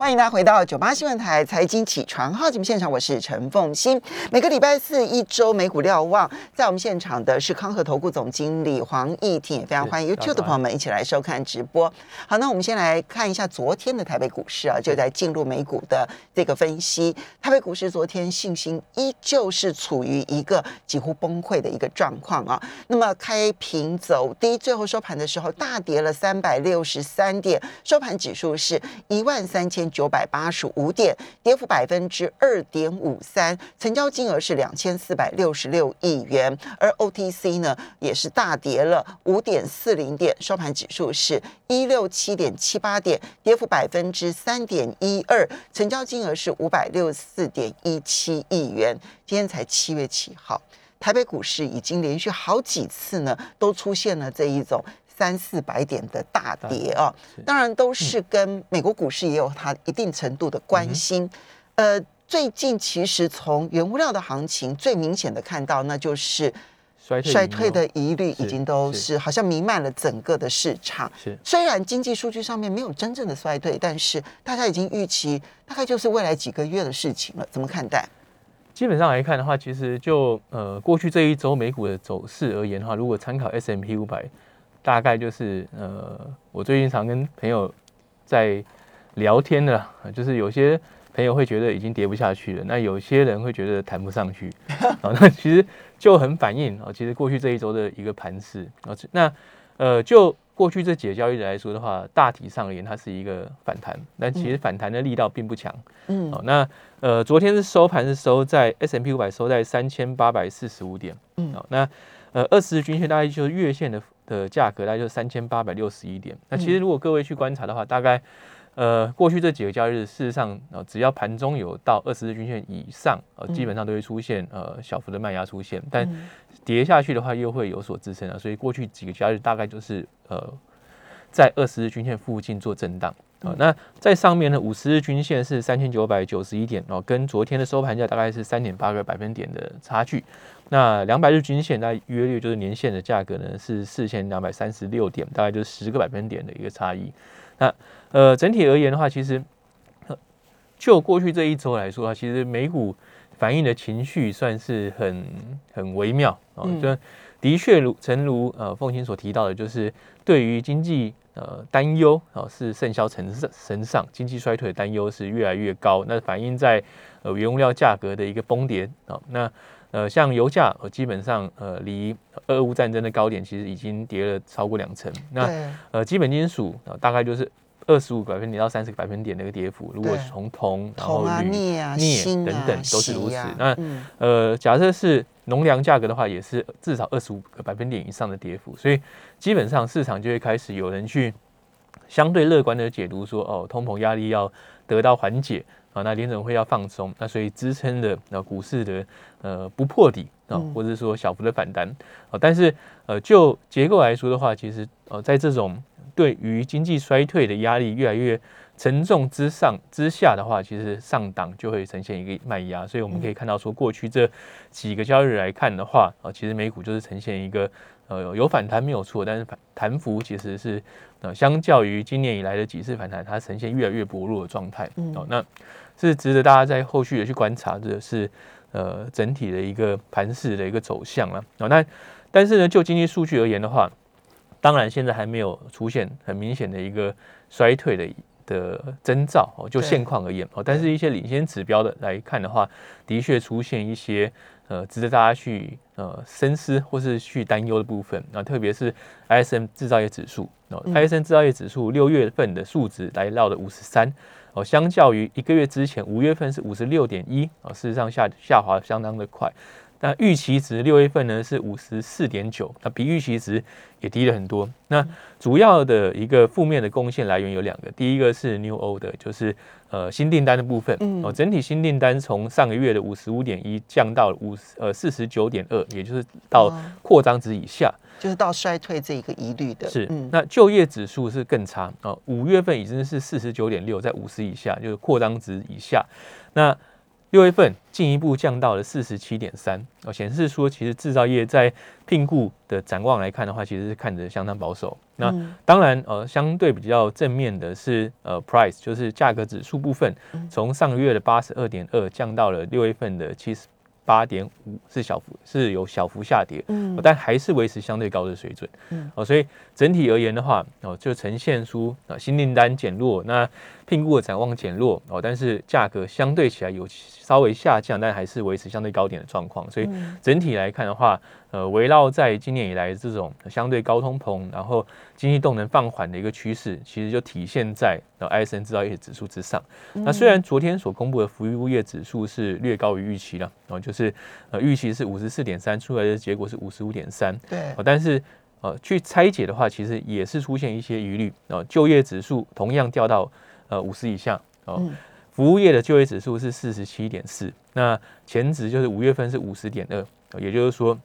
欢迎大家回到九八新闻台财经起床号节目现场，我是陈凤欣。每个礼拜四一周美股瞭望，在我们现场的是康和投顾总经理黄义庭，也非常欢迎 YouTube 的朋友们一起来收看直播。好，那我们先来看一下昨天的台北股市啊，就在进入美股的这个分析。台北股市昨天信心依旧是处于一个几乎崩溃的一个状况啊。那么开平走低，最后收盘的时候大跌了三百六十三点，收盘指数是一万三千。九百八十五点，跌幅百分之二点五三，成交金额是两千四百六十六亿元，而 OTC 呢也是大跌了五点四零点，收盘指数是一六七点七八点，跌幅百分之三点一二，成交金额是五百六十四点一七亿元。今天才七月七号，台北股市已经连续好几次呢都出现了这一种。三四百点的大跌啊，当然都是跟美国股市也有它一定程度的关心。呃，最近其实从原物料的行情最明显的看到，那就是衰退的疑虑已经都是好像弥漫了整个的市场。是，虽然经济数据上面没有真正的衰退，但是大家已经预期大概就是未来几个月的事情了。怎么看待？基本上来看的话，其实就呃过去这一周美股的走势而言的话，如果参考 S M P 五百。大概就是呃，我最近常跟朋友在聊天的，就是有些朋友会觉得已经跌不下去了，那有些人会觉得谈不上去，啊，那其实就很反映啊，其实过去这一周的一个盘势。啊，那呃，就过去这几个交易日来说的话，大体上而言它是一个反弹，但其实反弹的力道并不强，嗯，好，那呃，昨天是收盘是收在 S M P 五百收在三千八百四十五点，嗯，好，那呃，二十日均线大概就是月线的。的价格大概就是三千八百六十一点。那其实如果各位去观察的话，大概呃过去这几个交易日，事实上呃只要盘中有到二十日均线以上，呃基本上都会出现呃小幅的卖压出现。但跌下去的话又会有所支撑啊。所以过去几个交易日大概就是呃在二十日均线附近做震荡。啊，那在上面呢，五十日均线是三千九百九十一点哦，跟昨天的收盘价大概是三点八个百分点的差距。那两百日均线大概约略就是年线的价格呢是四千两百三十六点，大概就是十个百分点的一个差异。那呃整体而言的话，其实就过去这一周来说啊，其实美股反映的情绪算是很很微妙啊，就的确如诚如呃凤青所提到的，就是对于经济。呃，担忧啊是甚嚣尘上身上，经济衰退的担忧是越来越高。那反映在呃原物料价格的一个崩跌啊。那呃像油价呃基本上呃离俄乌战争的高点其实已经跌了超过两成。那呃基本金属啊大概就是二十五个百分点到三十个百分点的一个跌幅。如果从铜然后铝、镍等等都是如此。那呃假设是。农粮价格的话，也是至少二十五个百分点以上的跌幅，所以基本上市场就会开始有人去相对乐观的解读说，哦，通膨压力要得到缓解啊，那联准会要放松，那所以支撑的啊股市的呃不破底啊，或者说小幅的反弹啊，但是呃就结构来说的话，其实呃在这种对于经济衰退的压力越来越沉重之上之下的话，其实上档就会呈现一个卖压，所以我们可以看到说，过去这几个交易日来看的话，啊，其实美股就是呈现一个呃有反弹没有错，但是反弹幅其实是呃相较于今年以来的几次反弹，它呈现越来越薄弱的状态。哦，那是值得大家在后续的去观察的是呃整体的一个盘势的一个走向了。哦，那但是呢，就经济数据而言的话，当然现在还没有出现很明显的一个衰退的。的征兆哦，就现况而言哦，但是一些领先指标的来看的话，的确出现一些呃值得大家去呃深思或是去担忧的部分啊，特别是 ISM 制造业指数哦，ISM 制造业指数六月份的数值来到了五十三哦，相较于一个月之前五月份是五十六点一啊，事实上下下滑相当的快。那预期值六月份呢是五十四点九，那比预期值也低了很多。那主要的一个负面的贡献来源有两个，第一个是 New Order，就是呃新订单的部分哦，整体新订单从上个月的五十五点一降到五十呃四十九点二，也就是到扩张值以下，就是到衰退这一个疑虑的。是，那就业指数是更差啊，五月份已经是四十九点六，在五十以下，就是扩张值以下。那六月份进一步降到了四十七点三，哦，显示说其实制造业在聘雇的展望来看的话，其实是看着相当保守。那当然，呃，相对比较正面的是，呃，price 就是价格指数部分，从上个月的八十二点二降到了六月份的七十。八点五是小幅是有小幅下跌，嗯，但还是维持相对高的水准，嗯，哦，所以整体而言的话，哦，就呈现出啊新订单减弱，那聘雇的展望减弱，哦，但是价格相对起来有稍微下降，但还是维持相对高点的状况，所以整体来看的话。呃，围绕在今年以来这种相对高通膨，然后经济动能放缓的一个趋势，其实就体现在呃 ISM 制造业指数之上。那虽然昨天所公布的服务业指数是略高于预期了，然后就是呃预期是五十四点三，出来的结果是五十五点三。对，但是呃去拆解的话，其实也是出现一些疑虑。哦，就业指数同样掉到呃五十以下。哦，服务业的就业指数是四十七点四，那前值就是五月份是五十点二，也就是说。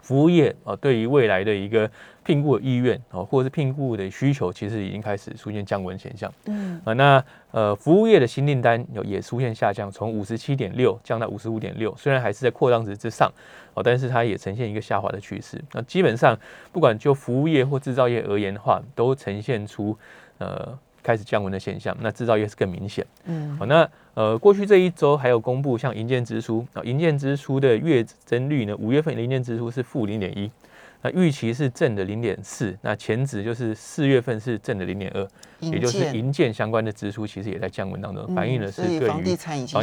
服务业啊，对于未来的一个聘雇的意愿啊，或者是聘雇的需求，其实已经开始出现降温现象。嗯啊，那呃，服务业的新订单有也出现下降，从五十七点六降到五十五点六，虽然还是在扩张值之上哦，但是它也呈现一个下滑的趋势。那基本上，不管就服务业或制造业而言的话，都呈现出呃。开始降温的现象，那制造业是更明显。嗯，好，那呃，过去这一周还有公布像营建支出啊，营建支出的月增率呢，五月份的营建支出是负零点一，那预期是正的零点四，那前值就是四月份是正的零点二，也就是营建相关的支出其实也在降温当中，反映的是对于房地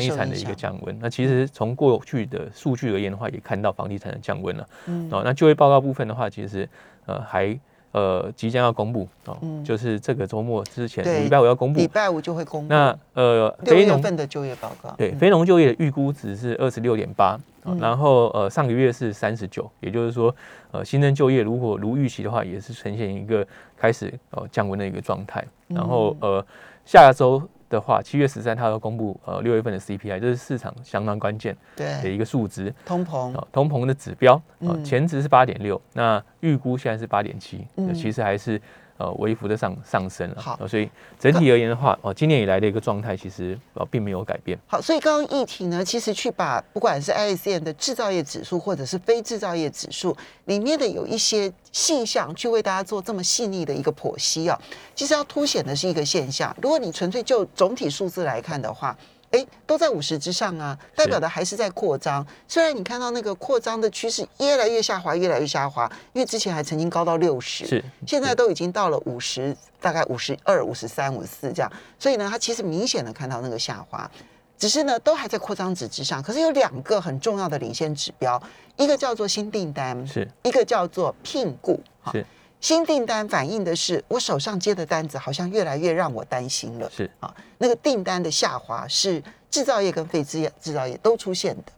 产的一个降温。那其实从过去的数据而言的话，也看到房地产的降温了。嗯，哦，那就业报告部分的话，其实呃还。呃，即将要公布哦，嗯、就是这个周末之前，礼拜五要公布，礼拜五就会公布。那呃，非农份的就业报告，对，非农就业的预估值是二十六点八，然后呃，上个月是三十九，也就是说，呃，新增就业如果如预期的话，也是呈现一个开始呃降温的一个状态。然后呃，下周。的话，七月十三，它要公布呃六月份的 CPI，这是市场相当关键的一个数值，通膨。啊，通膨的指标啊，前值是八点六，那预估现在是八点七，其实还是。呃，微幅的上上升了。好，所以整体而言的话，哦，今年以来的一个状态其实呃并没有改变。好，所以刚刚议题呢，其实去把不管是 ISM 的制造业指数，或者是非制造业指数里面的有一些细项，去为大家做这么细腻的一个剖析啊，其实要凸显的是一个现象。如果你纯粹就总体数字来看的话。哎，都在五十之上啊，代表的还是在扩张。虽然你看到那个扩张的趋势越来越下滑，越来越下滑，因为之前还曾经高到六十，是现在都已经到了五十，大概五十二、五十三、五十四这样。所以呢，它其实明显的看到那个下滑，只是呢都还在扩张值之上。可是有两个很重要的领先指标，一个叫做新订单，是一个叫做聘雇，是。新订单反映的是我手上接的单子好像越来越让我担心了，是啊，那个订单的下滑是制造业跟非制制造业都出现的。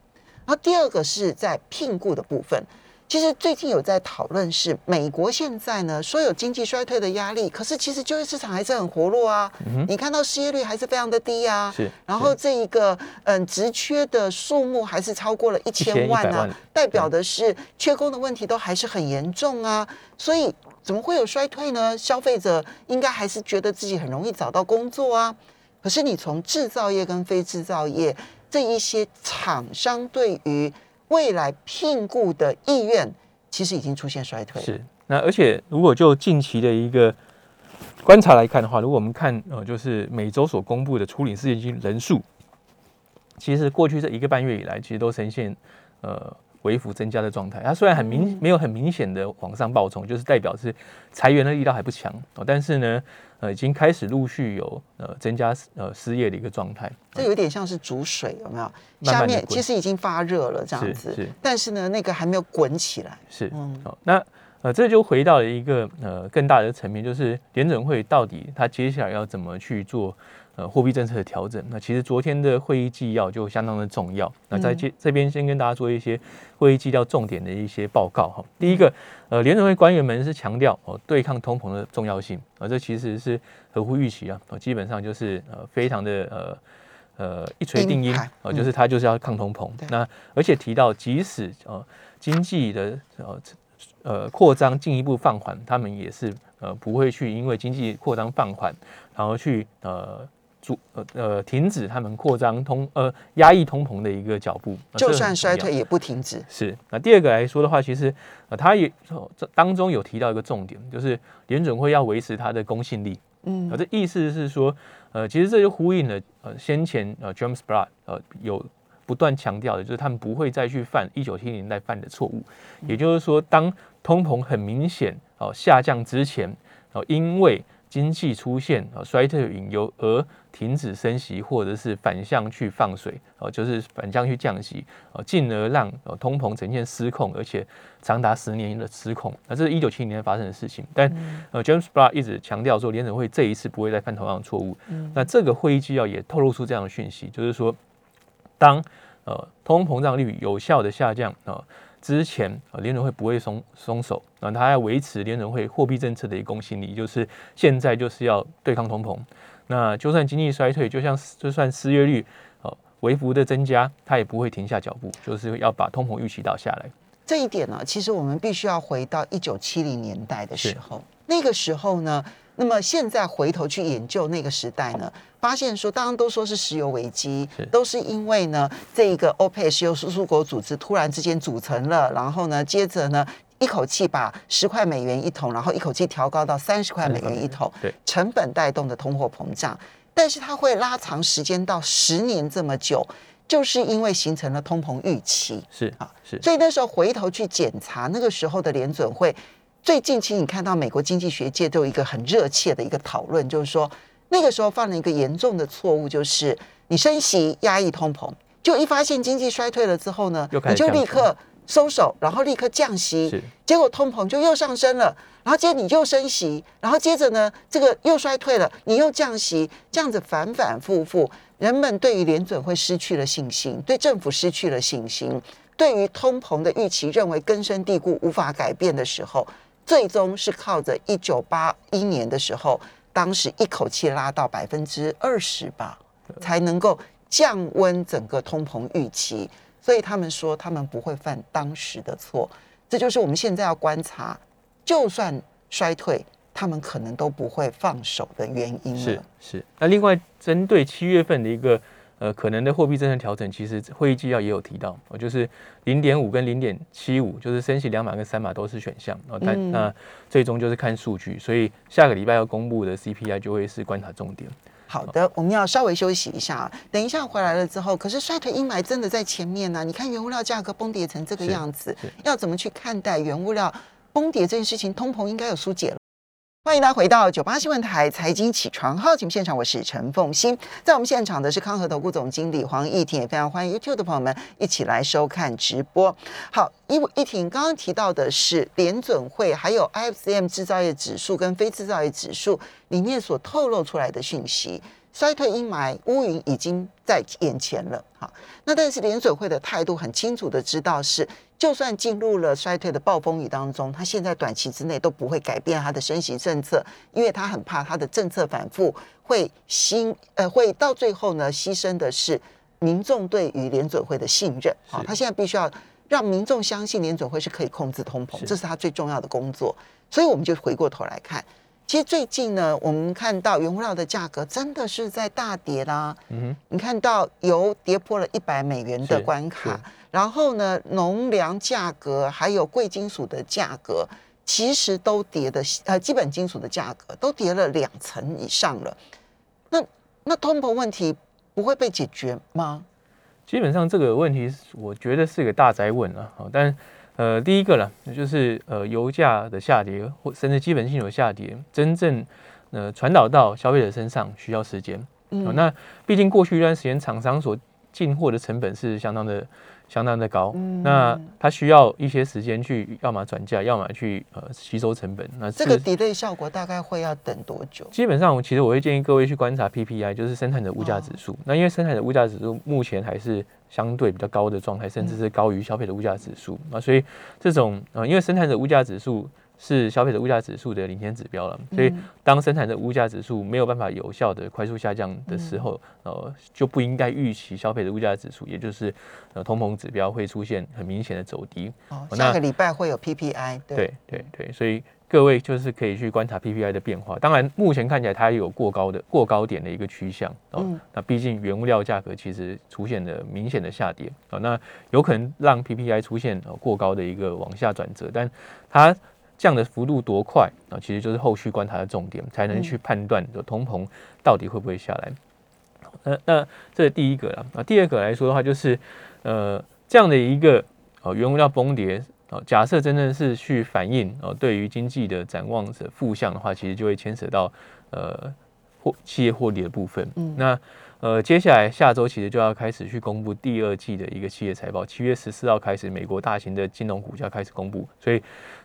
然后第二个是在聘雇的部分，其实最近有在讨论是美国现在呢说有经济衰退的压力，可是其实就业市场还是很活络啊，你看到失业率还是非常的低啊，是，然后这一个嗯职缺的数目还是超过了一千万啊，代表的是缺工的问题都还是很严重啊，所以。怎么会有衰退呢？消费者应该还是觉得自己很容易找到工作啊。可是你从制造业跟非制造业这一些厂商对于未来聘雇的意愿，其实已经出现衰退。是。那而且如果就近期的一个观察来看的话，如果我们看呃，就是每周所公布的处理失业金人数，其实过去这一个半月以来，其实都呈现呃。微幅增加的状态，它虽然很明没有很明显的往上暴冲，就是代表是裁员的力道还不强哦，但是呢，呃，已经开始陆续有呃增加呃失业的一个状态。这有点像是煮水，有没有？下面其实已经发热了这样子，是，是，但是呢，那个还没有滚起来。是，嗯，好，那呃，这就回到了一个呃更大的层面，就是联准会到底它接下来要怎么去做？呃，货币政策的调整，那其实昨天的会议纪要就相当的重要。那在这这边先跟大家做一些会议纪要重点的一些报告哈。第一个，呃，联准会官员们是强调哦，对抗通膨的重要性啊，这其实是合乎预期啊。基本上就是呃，非常的呃呃一锤定音啊，就是他就是要抗通膨。那而且提到，即使呃经济的呃呃扩张进一步放缓，他们也是呃不会去因为经济扩张放缓，然后去呃。阻呃呃停止他们扩张通呃压抑通膨的一个脚步，就算衰退也不停止。是，那第二个来说的话，其实呃他也这当中有提到一个重点，就是联准会要维持它的公信力。嗯，这意思是说，呃，其实这就呼应了呃先前呃 James Bullard 呃有不断强调的，就是他们不会再去犯一九七零年代犯的错误。也就是说，当通膨很明显哦下降之前，哦因为经济出现啊衰退的隐忧而停止升息，或者是反向去放水，哦，就是反向去降息，哦，进而让通膨呈现失控，而且长达十年的失控。那这是一九七零年发生的事情。但呃，James Bullard 一直强调说，联准会这一次不会再犯同样的错误。那这个会议纪要也透露出这样的讯息，就是说，当呃通膨胀率有效的下降啊。之前啊，联准会不会松松手啊，他要维持联准会货币政策的一个公信力，就是现在就是要对抗通膨。那就算经济衰退，就像就算失业率呃微幅的增加，他也不会停下脚步，就是要把通膨预期到下来。这一点呢，其实我们必须要回到一九七零年代的时候，那个时候呢。那么现在回头去研究那个时代呢，发现说，当然都说是石油危机，都是因为呢，这个 OPEC 石油输出国组织突然之间组成了，然后呢，接着呢，一口气把十块美元一桶，然后一口气调高到三十块美元一桶，对，成本带动的通货膨胀，但是它会拉长时间到十年这么久，就是因为形成了通膨预期，是啊，是，所以那时候回头去检查那个时候的联准会。最近期你看到美国经济学界都有一个很热切的一个讨论，就是说那个时候犯了一个严重的错误，就是你升息压抑通膨，就一发现经济衰退了之后呢，你就立刻收手，然后立刻降息，结果通膨就又上升了，然后接着你又升息，然后接着呢这个又衰退了，你又降息，这样子反反复复，人们对于联准会失去了信心，对政府失去了信心，对于通膨的预期认为根深蒂固无法改变的时候。最终是靠着一九八一年的时候，当时一口气拉到百分之二十吧，才能够降温整个通膨预期。所以他们说他们不会犯当时的错，这就是我们现在要观察，就算衰退，他们可能都不会放手的原因。是是。那另外针对七月份的一个。呃，可能的货币政策调整，其实会议纪要也有提到，哦，就是零点五跟零点七五，就是升息两码跟三码都是选项，哦，但那最终就是看数据，所以下个礼拜要公布的 CPI 就会是观察重点。好的，我们要稍微休息一下，等一下回来了之后，可是衰退阴霾真的在前面呢，啊？你看原物料价格崩跌成这个样子，要怎么去看待原物料崩跌这件事情？通膨应该有疏解了。欢迎大家回到九八新闻台财经起床号节目现场，我是陈凤欣，在我们现场的是康和投顾总经理黄义婷，也非常欢迎 YouTube 的朋友们一起来收看直播。好，义义庭刚刚提到的是联准会还有 IFCM 制造业指数跟非制造业指数里面所透露出来的讯息。衰退阴霾乌云已经在眼前了，哈。那但是联准会的态度很清楚的知道是，就算进入了衰退的暴风雨当中，他现在短期之内都不会改变他的升息政策，因为他很怕他的政策反复会新呃会到最后呢牺牲的是民众对于联准会的信任，好，他现在必须要让民众相信联准会是可以控制通膨，这是他最重要的工作。所以我们就回过头来看。其实最近呢，我们看到原物料的价格真的是在大跌啦。嗯哼，你看到油跌破了一百美元的关卡，然后呢，农粮价格还有贵金属的价格，其实都跌的，呃，基本金属的价格都跌了两成以上了。那那通膨问题不会被解决吗？基本上这个问题，我觉得是一个大宅问啊。好，但。呃，第一个呢，就是呃，油价的下跌或甚至基本性有下跌，真正呃传导到消费者身上需要时间。嗯，那毕竟过去一段时间，厂商所进货的成本是相当的。相当的高，嗯、那它需要一些时间去，要么转嫁，要么去呃吸收成本。那这个 delay 效果大概会要等多久？基本上，其实我会建议各位去观察 PPI，就是生产者物价指数。哦、那因为生产者物价指数目前还是相对比较高的状态，甚至是高于消费的物价指数。那、嗯、所以这种呃，因为生产者物价指数。是消费者物价指数的领先指标了，所以当生产者物价指数没有办法有效的快速下降的时候，呃，就不应该预期消费者物价指数，也就是呃通膨指标会出现很明显的走低。哦，下个礼拜会有 PPI，对对对，所以各位就是可以去观察 PPI 的变化。当然，目前看起来它有过高的过高点的一个趋向哦。嗯、那毕竟原物料价格其实出现了明显的下跌啊，那有可能让 PPI 出现过高的一个往下转折，但它降的幅度多快啊，其实就是后续观察的重点，才能去判断的通膨到底会不会下来。那那这是第一个了啊。第二个来说的话，就是呃这样的一个呃原物料崩跌。哦假设真正是去反映哦，对于经济的展望是负向的话，其实就会牵扯到呃获企业获利的部分。嗯，那呃接下来下周其实就要开始去公布第二季的一个企业财报，七月十四号开始，美国大型的金融股就要开始公布，所以。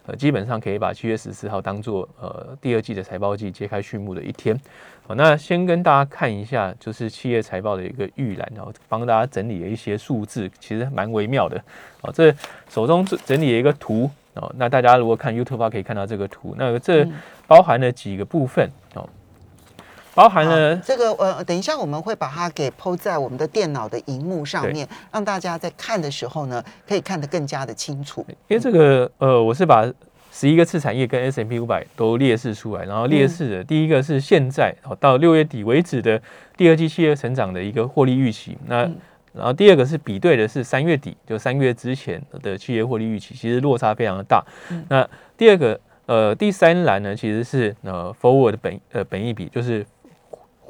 呃，基本上可以把七月十四号当做呃第二季的财报季揭开序幕的一天。好，那先跟大家看一下，就是企业财报的一个预览，然后帮大家整理了一些数字，其实蛮微妙的。好，这手中整理了一个图哦，那大家如果看 YouTube，可以看到这个图。那这包含了几个部分哦。包含了这个呃，等一下我们会把它给 PO 在我们的电脑的荧幕上面，让大家在看的时候呢，可以看得更加的清楚。因为这个呃，我是把十一个次产业跟 S M P 五百都列示出来，然后列示的第一个是现在到六月底为止的第二季企业成长的一个获利预期。那然后第二个是比对的是三月底，就三月之前的企业获利预期，其实落差非常的大。那第二个呃，第三栏呢，其实是呃 forward 本呃本益比，就是。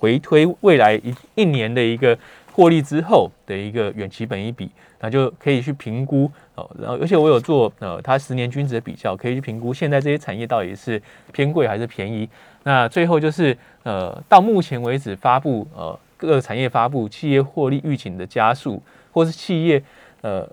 回推未来一一年的一个获利之后的一个远期本益比，那就可以去评估哦。然后，而且我有做呃，它十年均值的比较，可以去评估现在这些产业到底是偏贵还是便宜。那最后就是呃，到目前为止发布呃各个产业发布企业获利预警的加速，或是企业呃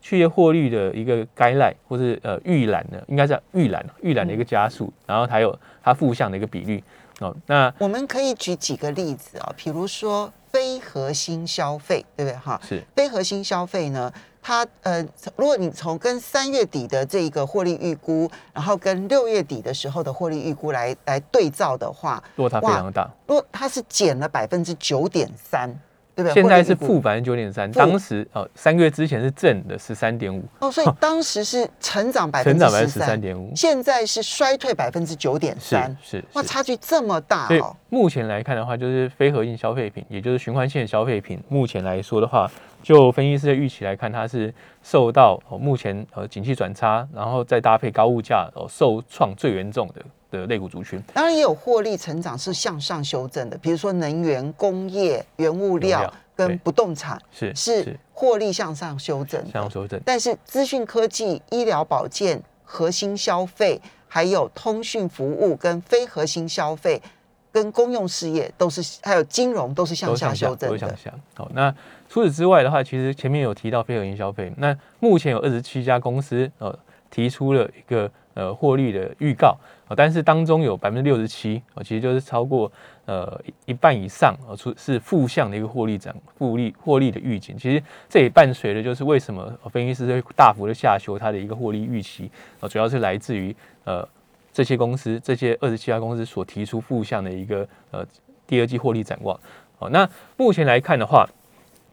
企业获利的一个 guideline，或是呃预览的，应该是预览预览的一个加速，然后还有它负向的一个比率。哦，那我们可以举几个例子啊，比如说非核心消费，对不对哈？是非核心消费呢，它呃，如果你从跟三月底的这个获利预估，然后跟六月底的时候的获利预估来来对照的话，落差非常大。如果它是减了百分之九点三。对对，现在是负百分之九点三，当时哦，三个月之前是正的十三点五。哦，所以当时是成长百分之十三点五，现在是衰退百分之九点三，是哇，差距这么大哦。目前来看的话，就是非核心消费品，也就是循环线消费品，目前来说的话，就分析师的预期来看，它是受到哦目前呃景气转差，然后再搭配高物价哦受创最严重的。的类股族群，当然也有获利成长是向上修正的，比如说能源、工业、原物料跟不动产是是获利向上修正，向上修正。但是资讯科技、医疗保健、核心消费，还有通讯服务跟非核心消费跟公用事业都是，还有金融都是向下修正的。向下。好，那除此之外的话，其实前面有提到非合营消费，那目前有二十七家公司呃提出了一个呃获利的预告。但是当中有百分之六十七啊，其实就是超过呃一半以上啊，出是负向的一个获利涨、复利获利的预警。其实这也伴随着就是为什么分析师会大幅的下修它的一个获利预期啊，主要是来自于呃这些公司这些二十七家公司所提出负向的一个呃第二季获利展望。好，那目前来看的话。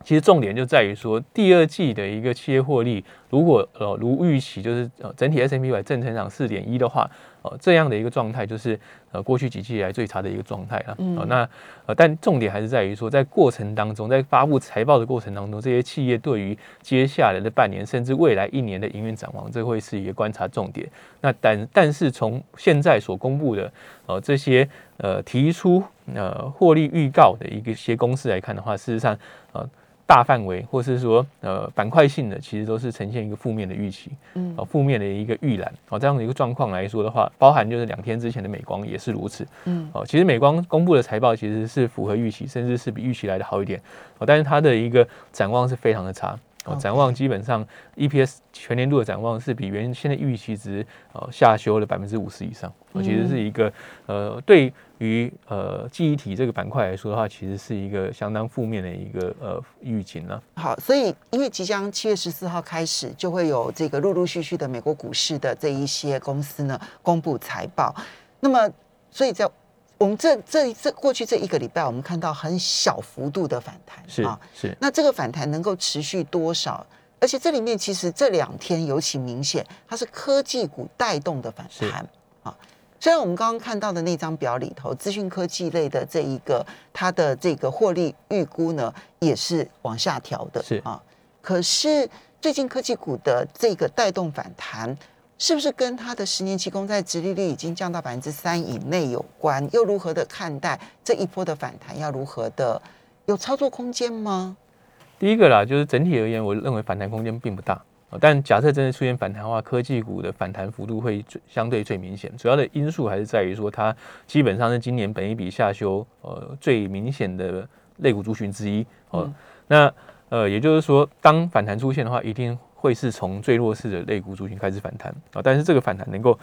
其实重点就在于说，第二季的一个企业获利，如果呃如预期，就是呃整体 S&P 500正成长四点一的话，呃这样的一个状态，就是呃过去几季以来最差的一个状态了。嗯。那呃但重点还是在于说，在过程当中，在发布财报的过程当中，这些企业对于接下来的半年甚至未来一年的营运展望，这会是一个观察重点。那但但是从现在所公布的呃这些呃提出呃获利预告的一个些公司来看的话，事实上呃。大范围，或是说呃板块性的，其实都是呈现一个负面的预期，嗯，负面的一个预览，哦，这样的一个状况来说的话，包含就是两天之前的美光也是如此，嗯，哦，其实美光公布的财报其实是符合预期，甚至是比预期来的好一点，哦，但是它的一个展望是非常的差。哦，展望基本上 EPS 全年度的展望是比原先的预期值呃下修了百分之五十以上，我其实是一个呃对于呃记忆体这个板块来说的话，其实是一个相当负面的一个呃预警呢。好，所以因为即将七月十四号开始就会有这个陆陆续续的美国股市的这一些公司呢公布财报，那么所以在。我们这这这过去这一个礼拜，我们看到很小幅度的反弹，是啊，是。那这个反弹能够持续多少？而且这里面其实这两天尤其明显，它是科技股带动的反弹啊。虽然我们刚刚看到的那张表里头，资讯科技类的这一个它的这个获利预估呢，也是往下调的，是啊。可是最近科技股的这个带动反弹，是不是跟它的十年期公债殖利率已经降到百分之三以内有关？又如何的看待这一波的反弹？要如何的有操作空间吗？第一个啦，就是整体而言，我认为反弹空间并不大。但假设真的出现反弹的话，科技股的反弹幅度会最相对最明显。主要的因素还是在于说，它基本上是今年本一笔下修呃最明显的类股族群之一。哦，那呃也就是说，当反弹出现的话，一定会是从最弱势的类股族群开始反弹啊。但是这个反弹能够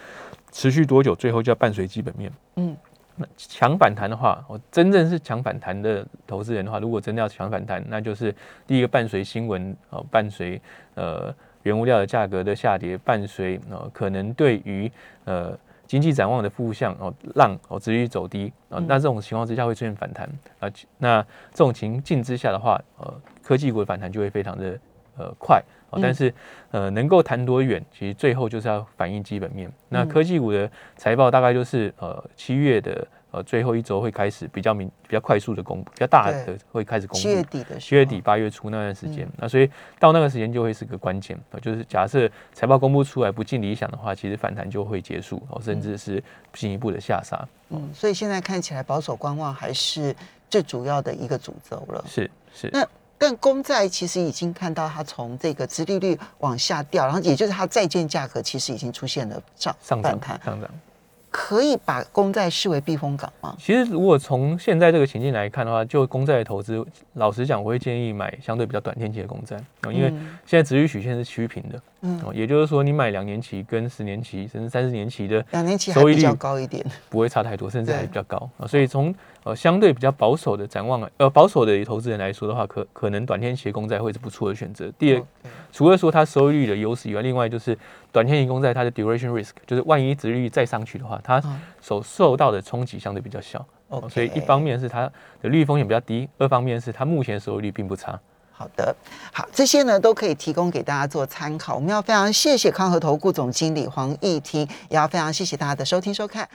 持续多久，最后就要伴随基本面。嗯。那强反弹的话，我真正是强反弹的投资人的话，如果真的要强反弹，那就是第一个伴随新闻啊，伴随呃。原物料的价格的下跌，伴随呃可能对于呃经济展望的负向哦，让哦持续走低啊，那这种情况之下会出现反弹啊。那这种情境之下的话，呃科技股的反弹就会非常的呃快啊。但是呃能够弹多远，其实最后就是要反映基本面。那科技股的财报大概就是呃七月的。呃，最后一周会开始比较明、比较快速的公布，比较大的会开始公布。七月底的七月底八月初那段时间，嗯、那所以到那个时间就会是个关键。就是假设财报公布出来不尽理想的话，其实反弹就会结束，哦，甚至是进一步的下杀。嗯，所以现在看起来保守观望还是最主要的一个主轴了。是是。那但公债其实已经看到它从这个殖利率往下掉，然后也就是它债券价格其实已经出现了涨上反弹上涨。可以把公债视为避风港吗？其实，如果从现在这个情境来看的话，就公债的投资，老实讲，我会建议买相对比较短天期的公债，因为现在殖利率曲线是趋平的。嗯，也就是说，你买两年期跟十年期甚至三十年期的两年期还比较高一点，不会差太多，甚至还比较高啊。所以从呃相对比较保守的展望，呃保守的投资人来说的话，可可能短天期的公债会是不错的选择。第二，除了说它收益率的优势以外，另外就是短天期公债它的 duration risk，就是万一殖利率再上去的话，它所受到的冲击相对比较小。所以一方面是它的利率风险比较低，二方面是它目前收益率并不差。好的，好，这些呢都可以提供给大家做参考。我们要非常谢谢康和投顾总经理黄毅庭，也要非常谢谢大家的收听收看。